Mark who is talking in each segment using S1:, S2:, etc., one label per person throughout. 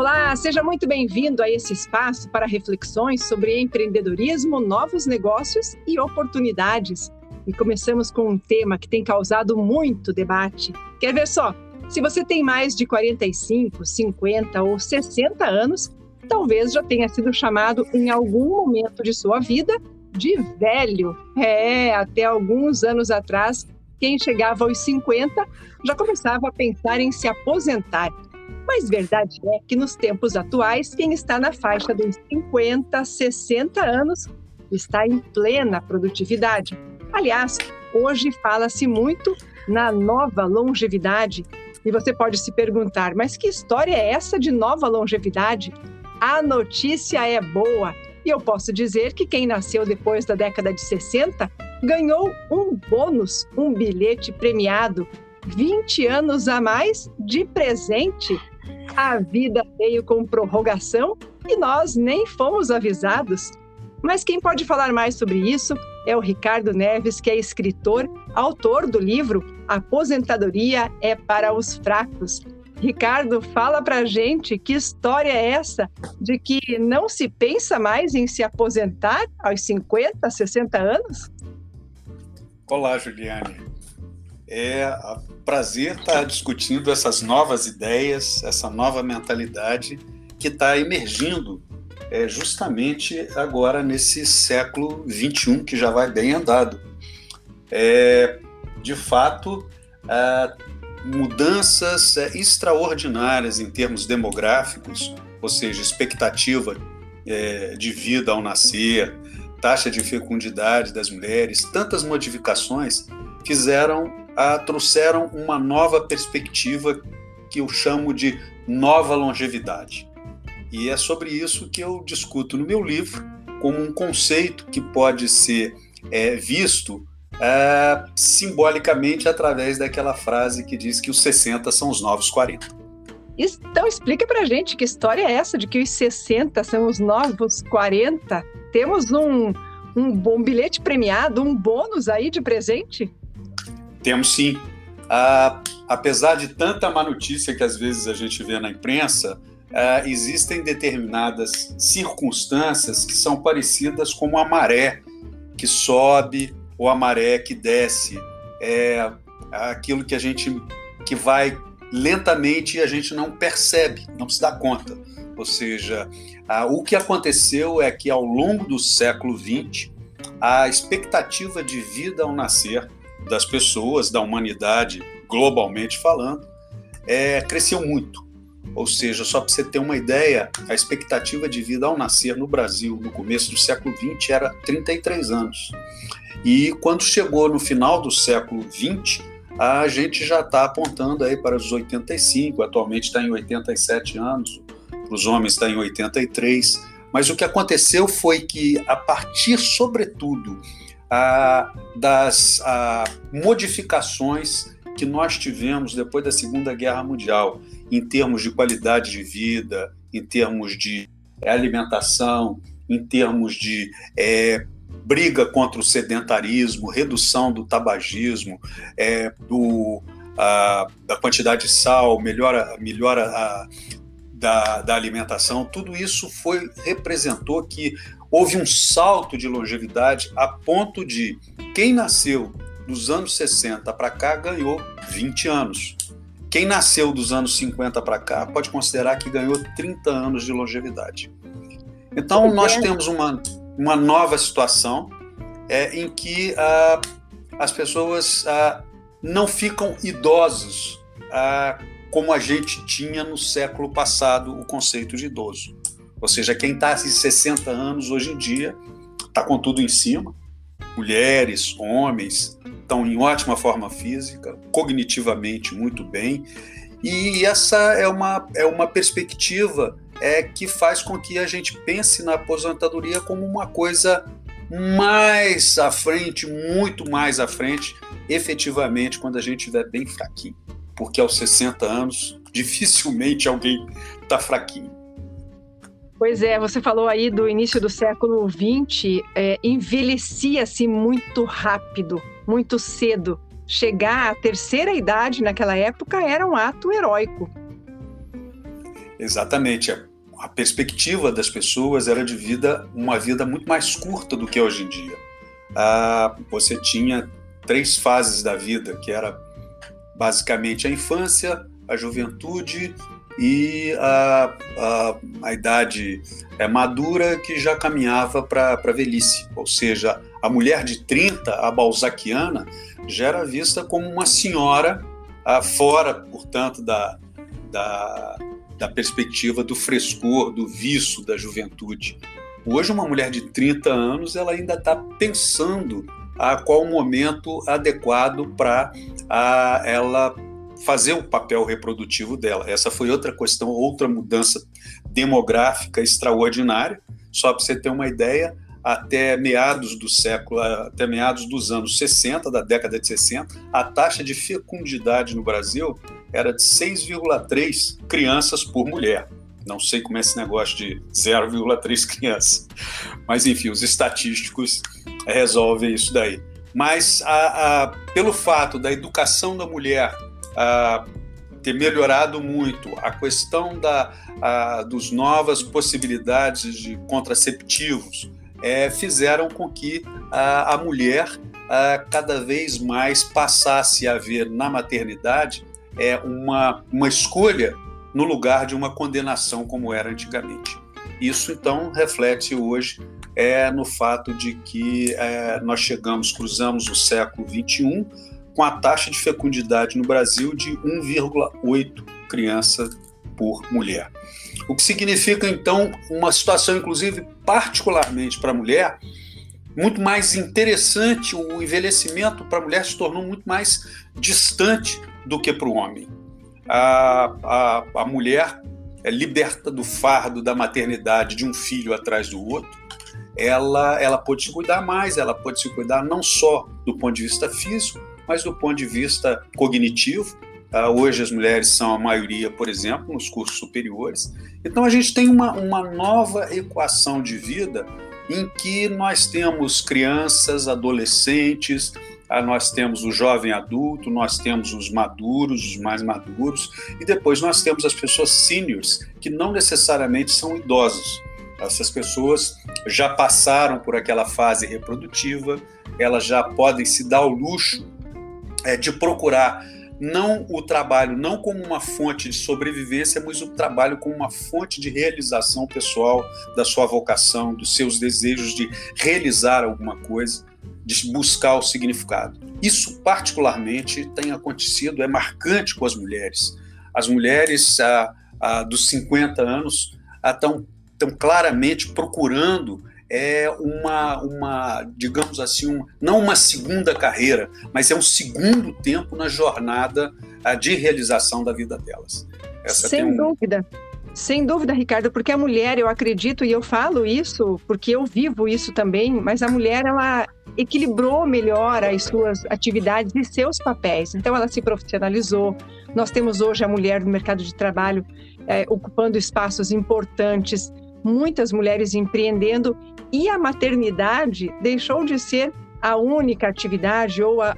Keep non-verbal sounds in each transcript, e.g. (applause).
S1: Olá, seja muito bem-vindo a esse espaço para reflexões sobre empreendedorismo, novos negócios e oportunidades. E começamos com um tema que tem causado muito debate. Quer ver só? Se você tem mais de 45, 50 ou 60 anos, talvez já tenha sido chamado em algum momento de sua vida de velho. É, até alguns anos atrás, quem chegava aos 50 já começava a pensar em se aposentar mas verdade é que nos tempos atuais, quem está na faixa dos 50, 60 anos está em plena produtividade. Aliás, hoje fala-se muito na nova longevidade. E você pode se perguntar, mas que história é essa de nova longevidade? A notícia é boa. E eu posso dizer que quem nasceu depois da década de 60 ganhou um bônus, um bilhete premiado, 20 anos a mais de presente a vida veio com prorrogação e nós nem fomos avisados. Mas quem pode falar mais sobre isso é o Ricardo Neves, que é escritor, autor do livro Aposentadoria é para os Fracos. Ricardo, fala pra gente que história é essa de que não se pensa mais em se aposentar aos 50, 60 anos?
S2: Olá, Juliane. É um prazer estar discutindo essas novas ideias, essa nova mentalidade que está emergindo é, justamente agora nesse século XXI que já vai bem andado. É, de fato, mudanças é, extraordinárias em termos demográficos, ou seja, expectativa é, de vida ao nascer, taxa de fecundidade das mulheres, tantas modificações fizeram ah, trouxeram uma nova perspectiva que eu chamo de nova longevidade. E é sobre isso que eu discuto no meu livro, como um conceito que pode ser é, visto é, simbolicamente através daquela frase que diz que os 60 são os novos 40.
S1: Então explica pra gente que história é essa de que os 60 são os novos 40? Temos um, um bom bilhete premiado, um bônus aí de presente?
S2: Temos sim. Ah, apesar de tanta má notícia que às vezes a gente vê na imprensa, ah, existem determinadas circunstâncias que são parecidas com a maré que sobe ou a maré que desce. É aquilo que a gente que vai lentamente e a gente não percebe, não se dá conta. Ou seja, ah, o que aconteceu é que ao longo do século XX, a expectativa de vida ao nascer das pessoas, da humanidade, globalmente falando, é, cresceu muito. Ou seja, só para você ter uma ideia, a expectativa de vida ao nascer no Brasil no começo do século XX era 33 anos. E quando chegou no final do século XX, a gente já está apontando aí para os 85, atualmente está em 87 anos, para os homens está em 83. Mas o que aconteceu foi que, a partir, sobretudo, ah, das ah, modificações que nós tivemos depois da Segunda Guerra Mundial, em termos de qualidade de vida, em termos de alimentação, em termos de é, briga contra o sedentarismo, redução do tabagismo, é, do, a, da quantidade de sal, melhora, melhora a, da, da alimentação, tudo isso foi representou que houve um salto de longevidade a ponto de quem nasceu dos anos 60 para cá ganhou 20 anos. Quem nasceu dos anos 50 para cá pode considerar que ganhou 30 anos de longevidade. Então, nós temos uma, uma nova situação é, em que ah, as pessoas ah, não ficam idosos ah, como a gente tinha no século passado o conceito de idoso. Ou seja, quem está de 60 anos hoje em dia está com tudo em cima. Mulheres, homens estão em ótima forma física, cognitivamente muito bem. E essa é uma, é uma perspectiva é, que faz com que a gente pense na aposentadoria como uma coisa mais à frente, muito mais à frente, efetivamente, quando a gente estiver bem fraquinho. Porque aos 60 anos, (laughs) dificilmente alguém está fraquinho.
S1: Pois é, você falou aí do início do século XX, é, envelhecia-se muito rápido, muito cedo. Chegar à terceira idade naquela época era um ato heróico.
S2: Exatamente. A perspectiva das pessoas era de vida, uma vida muito mais curta do que hoje em dia. Ah, você tinha três fases da vida, que era basicamente a infância, a juventude e a, a, a idade é, madura que já caminhava para a velhice. Ou seja, a mulher de 30, a balzaquiana, já era vista como uma senhora a, fora, portanto, da, da, da perspectiva do frescor, do viço da juventude. Hoje, uma mulher de 30 anos, ela ainda está pensando a qual momento adequado para ela fazer o papel reprodutivo dela. Essa foi outra questão, outra mudança demográfica extraordinária. Só para você ter uma ideia, até meados do século, até meados dos anos 60, da década de 60, a taxa de fecundidade no Brasil era de 6,3 crianças por mulher. Não sei como é esse negócio de 0,3 crianças. Mas, enfim, os estatísticos resolvem isso daí. Mas, a, a, pelo fato da educação da mulher a, ter melhorado muito, a questão da, a, dos novas possibilidades de contraceptivos é, fizeram com que a, a mulher cada vez mais passasse a ver na maternidade é, uma, uma escolha no lugar de uma condenação como era antigamente. Isso então reflete hoje é, no fato de que é, nós chegamos, cruzamos o século 21 com a taxa de fecundidade no Brasil de 1,8 criança por mulher. O que significa então uma situação, inclusive, particularmente para a mulher, muito mais interessante. O envelhecimento para a mulher se tornou muito mais distante do que para o homem a, a, a mulher é liberta do fardo da maternidade de um filho atrás do outro, ela, ela pode se cuidar mais, ela pode se cuidar não só do ponto de vista físico, mas do ponto de vista cognitivo. Uh, hoje as mulheres são a maioria, por exemplo, nos cursos superiores. Então a gente tem uma, uma nova equação de vida em que nós temos crianças, adolescentes, ah, nós temos o jovem adulto, nós temos os maduros, os mais maduros, e depois nós temos as pessoas seniors, que não necessariamente são idosos. Essas pessoas já passaram por aquela fase reprodutiva, elas já podem se dar o luxo é, de procurar não o trabalho não como uma fonte de sobrevivência, mas o trabalho como uma fonte de realização pessoal da sua vocação, dos seus desejos de realizar alguma coisa de buscar o significado. Isso, particularmente, tem acontecido, é marcante com as mulheres. As mulheres ah, ah, dos 50 anos estão ah, claramente procurando é uma, uma digamos assim, um, não uma segunda carreira, mas é um segundo tempo na jornada ah, de realização da vida delas.
S1: Essa Sem um... dúvida. Sem dúvida, Ricardo, porque a mulher, eu acredito e eu falo isso porque eu vivo isso também, mas a mulher ela equilibrou melhor as suas atividades e seus papéis. Então, ela se profissionalizou. Nós temos hoje a mulher no mercado de trabalho é, ocupando espaços importantes, muitas mulheres empreendendo, e a maternidade deixou de ser a única atividade ou a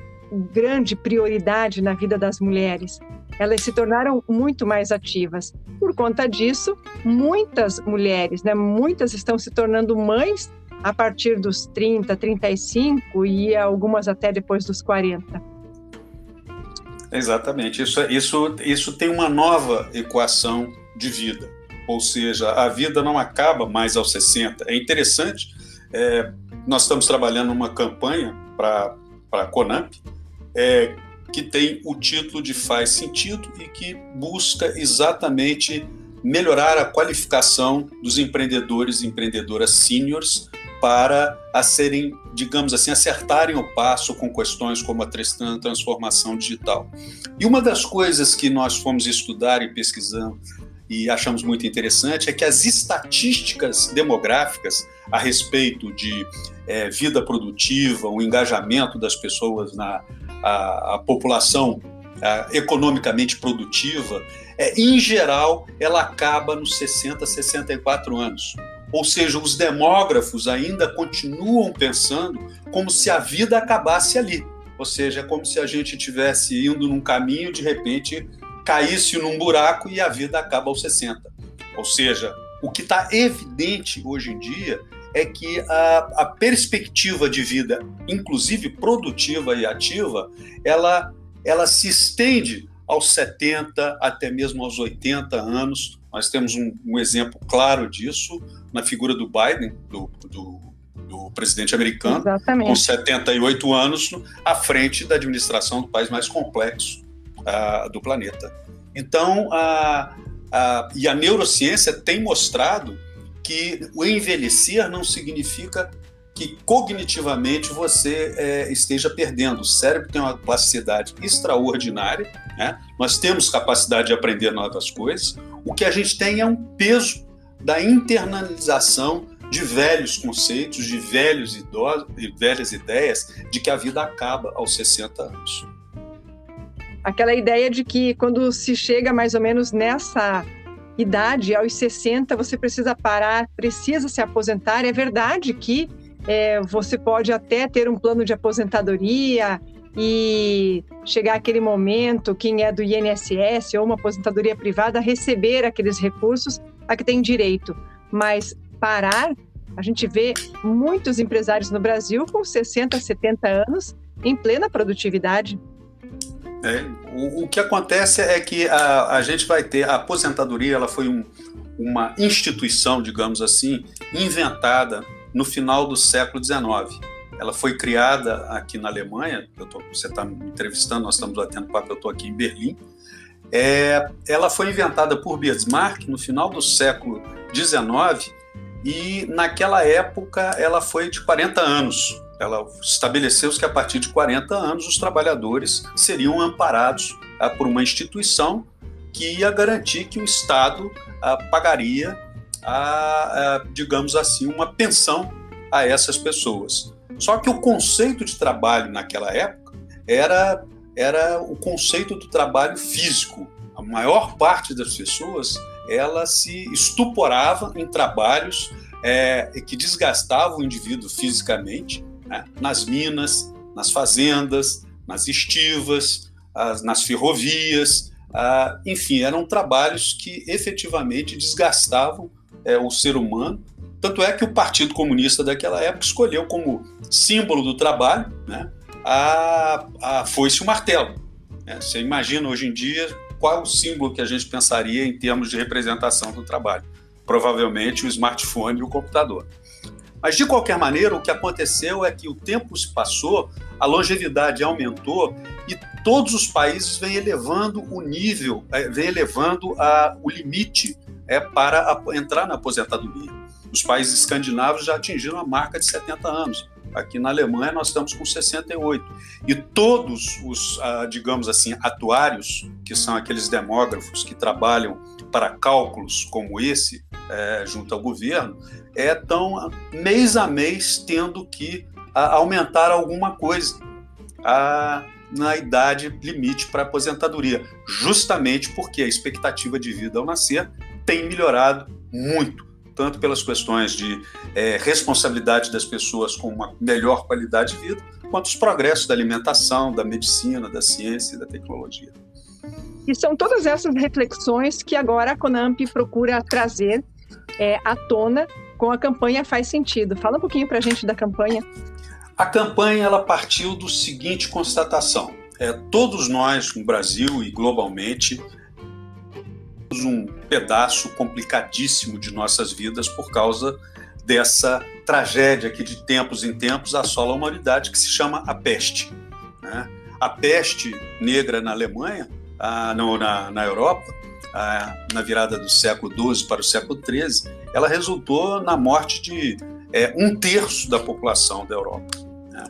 S1: grande prioridade na vida das mulheres. Elas se tornaram muito mais ativas. Por conta disso, muitas mulheres, né, muitas estão se tornando mães a partir dos 30, 35 e algumas até depois dos 40.
S2: Exatamente. Isso, é, isso, isso tem uma nova equação de vida. Ou seja, a vida não acaba mais aos 60. É interessante, é, nós estamos trabalhando uma campanha para a Conamp, é, que tem o título de Faz Sentido e que busca exatamente melhorar a qualificação dos empreendedores e empreendedoras seniors para a serem, digamos assim, acertarem o passo com questões como a transformação digital. E uma das coisas que nós fomos estudar e pesquisando e achamos muito interessante é que as estatísticas demográficas a respeito de é, vida produtiva, o engajamento das pessoas na a, a população a, economicamente produtiva, é, em geral, ela acaba nos 60, 64 anos. Ou seja, os demógrafos ainda continuam pensando como se a vida acabasse ali. Ou seja, é como se a gente estivesse indo num caminho, de repente caísse num buraco e a vida acaba aos 60. Ou seja, o que está evidente hoje em dia é que a, a, perspectiva de vida, inclusive produtiva e ativa, ela, ela se estende aos 70, até mesmo aos 80 anos. Nós temos um, um exemplo claro disso na figura do Biden, do, do, do presidente americano, Exatamente. com 78 anos, à frente da administração do país mais complexo uh, do planeta. Então, a, a, e a neurociência tem mostrado que o envelhecer não significa que cognitivamente você é, esteja perdendo. O cérebro tem uma plasticidade extraordinária, né? nós temos capacidade de aprender novas coisas. O que a gente tem é um peso da internalização de velhos conceitos, de velhos idosos, de velhas ideias de que a vida acaba aos 60 anos.
S1: Aquela ideia de que quando se chega mais ou menos nessa idade, aos 60, você precisa parar, precisa se aposentar. É verdade que é, você pode até ter um plano de aposentadoria e chegar aquele momento, quem é do INSS ou uma aposentadoria privada, receber aqueles recursos a que tem direito. Mas parar, a gente vê muitos empresários no Brasil com 60, 70 anos em plena produtividade.
S2: É, o, o, que acontece é que a, a gente vai ter a aposentadoria, ela foi um, uma instituição, digamos assim, inventada no final do século XIX. Ela foi criada aqui na Alemanha, tô, você está me entrevistando, nós estamos batendo papo, eu estou aqui em Berlim. É, ela foi inventada por Bismarck no final do século XIX e naquela época ela foi de 40 anos. Ela estabeleceu-se que a partir de 40 anos os trabalhadores seriam amparados ah, por uma instituição que ia garantir que o Estado ah, pagaria, a, digamos assim, uma pensão a essas pessoas. Só que o conceito de trabalho naquela época era, era o conceito do trabalho físico. A maior parte das pessoas ela se estuporava em trabalhos é, que desgastavam o indivíduo fisicamente né? nas minas, nas fazendas, nas estivas, as, nas ferrovias, ah, enfim, eram trabalhos que efetivamente desgastavam é, o ser humano. Tanto é que o Partido Comunista daquela época escolheu como símbolo do trabalho né, a, a foice e o martelo. Né? Você imagina hoje em dia qual o símbolo que a gente pensaria em termos de representação do trabalho? Provavelmente o smartphone e o computador. Mas, de qualquer maneira, o que aconteceu é que o tempo se passou, a longevidade aumentou e todos os países vêm elevando o nível, é, vêm elevando a, o limite é, para a, entrar na aposentadoria. Os países escandinavos já atingiram a marca de 70 anos. Aqui na Alemanha nós estamos com 68. E todos os, ah, digamos assim, atuários, que são aqueles demógrafos que trabalham para cálculos como esse, é, junto ao governo, estão é, mês a mês tendo que a, aumentar alguma coisa a, na idade limite para aposentadoria, justamente porque a expectativa de vida ao nascer tem melhorado muito, tanto pelas questões de é, responsabilidade das pessoas com uma melhor qualidade de vida, quanto os progressos da alimentação, da medicina, da ciência e da tecnologia.
S1: E são todas essas reflexões que agora a Conamp procura trazer é, à tona com a campanha Faz Sentido. Fala um pouquinho para a gente da campanha.
S2: A campanha ela partiu do seguinte constatação: é, todos nós no Brasil e globalmente temos um pedaço complicadíssimo de nossas vidas por causa dessa tragédia que de tempos em tempos assola a humanidade que se chama a peste. Né? A peste negra na Alemanha, ah, no, na, na Europa, na virada do século XII para o século XIII, ela resultou na morte de é, um terço da população da Europa. Né?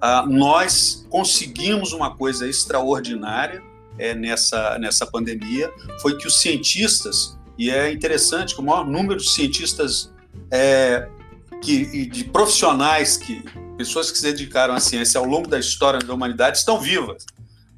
S2: Ah, nós conseguimos uma coisa extraordinária é, nessa, nessa pandemia, foi que os cientistas, e é interessante que o maior número de cientistas é, que, de profissionais, que pessoas que se dedicaram à ciência ao longo da história da humanidade estão vivas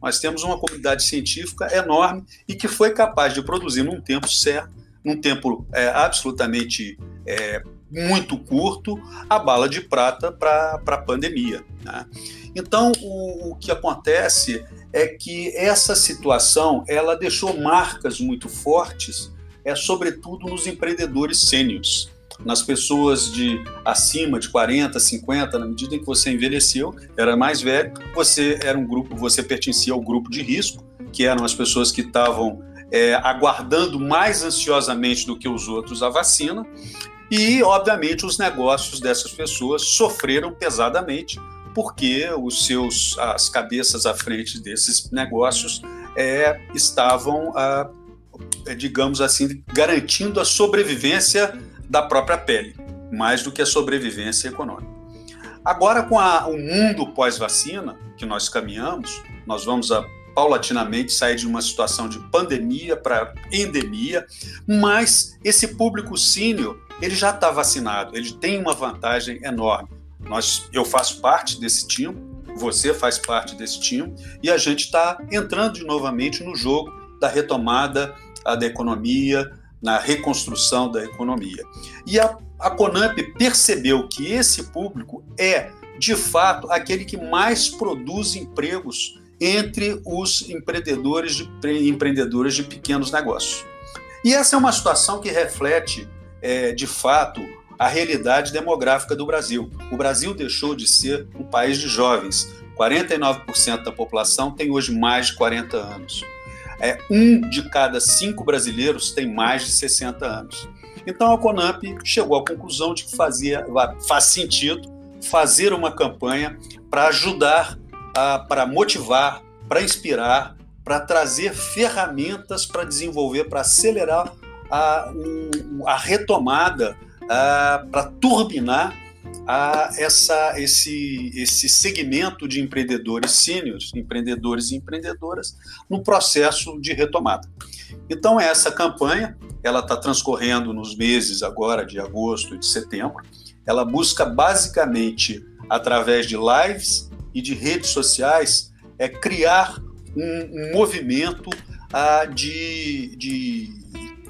S2: nós temos uma comunidade científica enorme e que foi capaz de produzir num tempo certo, num tempo é, absolutamente é, muito curto, a bala de prata para a pandemia. Né? Então, o, o, que acontece é que essa situação ela deixou marcas muito fortes é sobretudo nos empreendedores sênios, nas pessoas de acima de 40, 50, na medida em que você envelheceu, era mais velho, você era um grupo, você pertencia ao grupo de risco, que eram as pessoas que estavam é, aguardando mais ansiosamente do que os outros a vacina, e, obviamente, os negócios dessas pessoas sofreram pesadamente porque os seus as cabeças à frente desses negócios é, estavam, ah, é, digamos assim, garantindo a sobrevivência da própria pele, mais do que a sobrevivência econômica. Agora, com a, o mundo pós-vacina que nós caminhamos, nós vamos a, paulatinamente sair de uma situação de pandemia para endemia, mas esse público sênior ele já está vacinado, ele tem uma vantagem enorme. Nós, eu faço parte desse time, você faz parte desse time, e a gente está entrando novamente no jogo da retomada da economia, na reconstrução da economia. E a, a Conamp percebeu que esse público é, de fato, aquele que mais produz empregos entre os empreendedores de, empreendedores de pequenos negócios. E essa é uma situação que reflete, é, de fato, a realidade demográfica do Brasil. O Brasil deixou de ser um país de jovens. 49% da população tem hoje mais de 40 anos. É, um de cada cinco brasileiros tem mais de 60 anos. Então a Conamp chegou à conclusão de que fazia, faz sentido fazer uma campanha para ajudar, para motivar, para inspirar, para trazer ferramentas para desenvolver, para acelerar a, a retomada para turbinar essa, esse, esse segmento de empreendedores sêniores, empreendedores e empreendedoras, no processo de retomada. Então, essa campanha, ela está transcorrendo nos meses agora de agosto e de setembro. Ela busca basicamente, através de lives e de redes sociais, é criar um, um movimento ah, de, de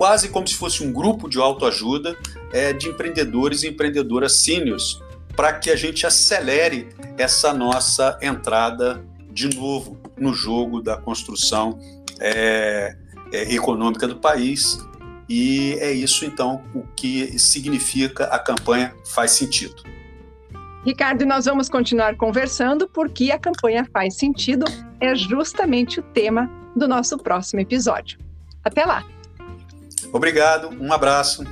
S2: quase como se fosse um grupo de autoajuda é, de empreendedores e empreendedoras sêniores, para que a gente acelere essa nossa entrada de novo no jogo da construção é, é, econômica do país. E é isso, então, o que significa a campanha Faz Sentido.
S1: Ricardo, nós vamos continuar conversando porque a campanha Faz Sentido é justamente o tema do nosso próximo episódio. Até lá!
S2: Obrigado, um abraço.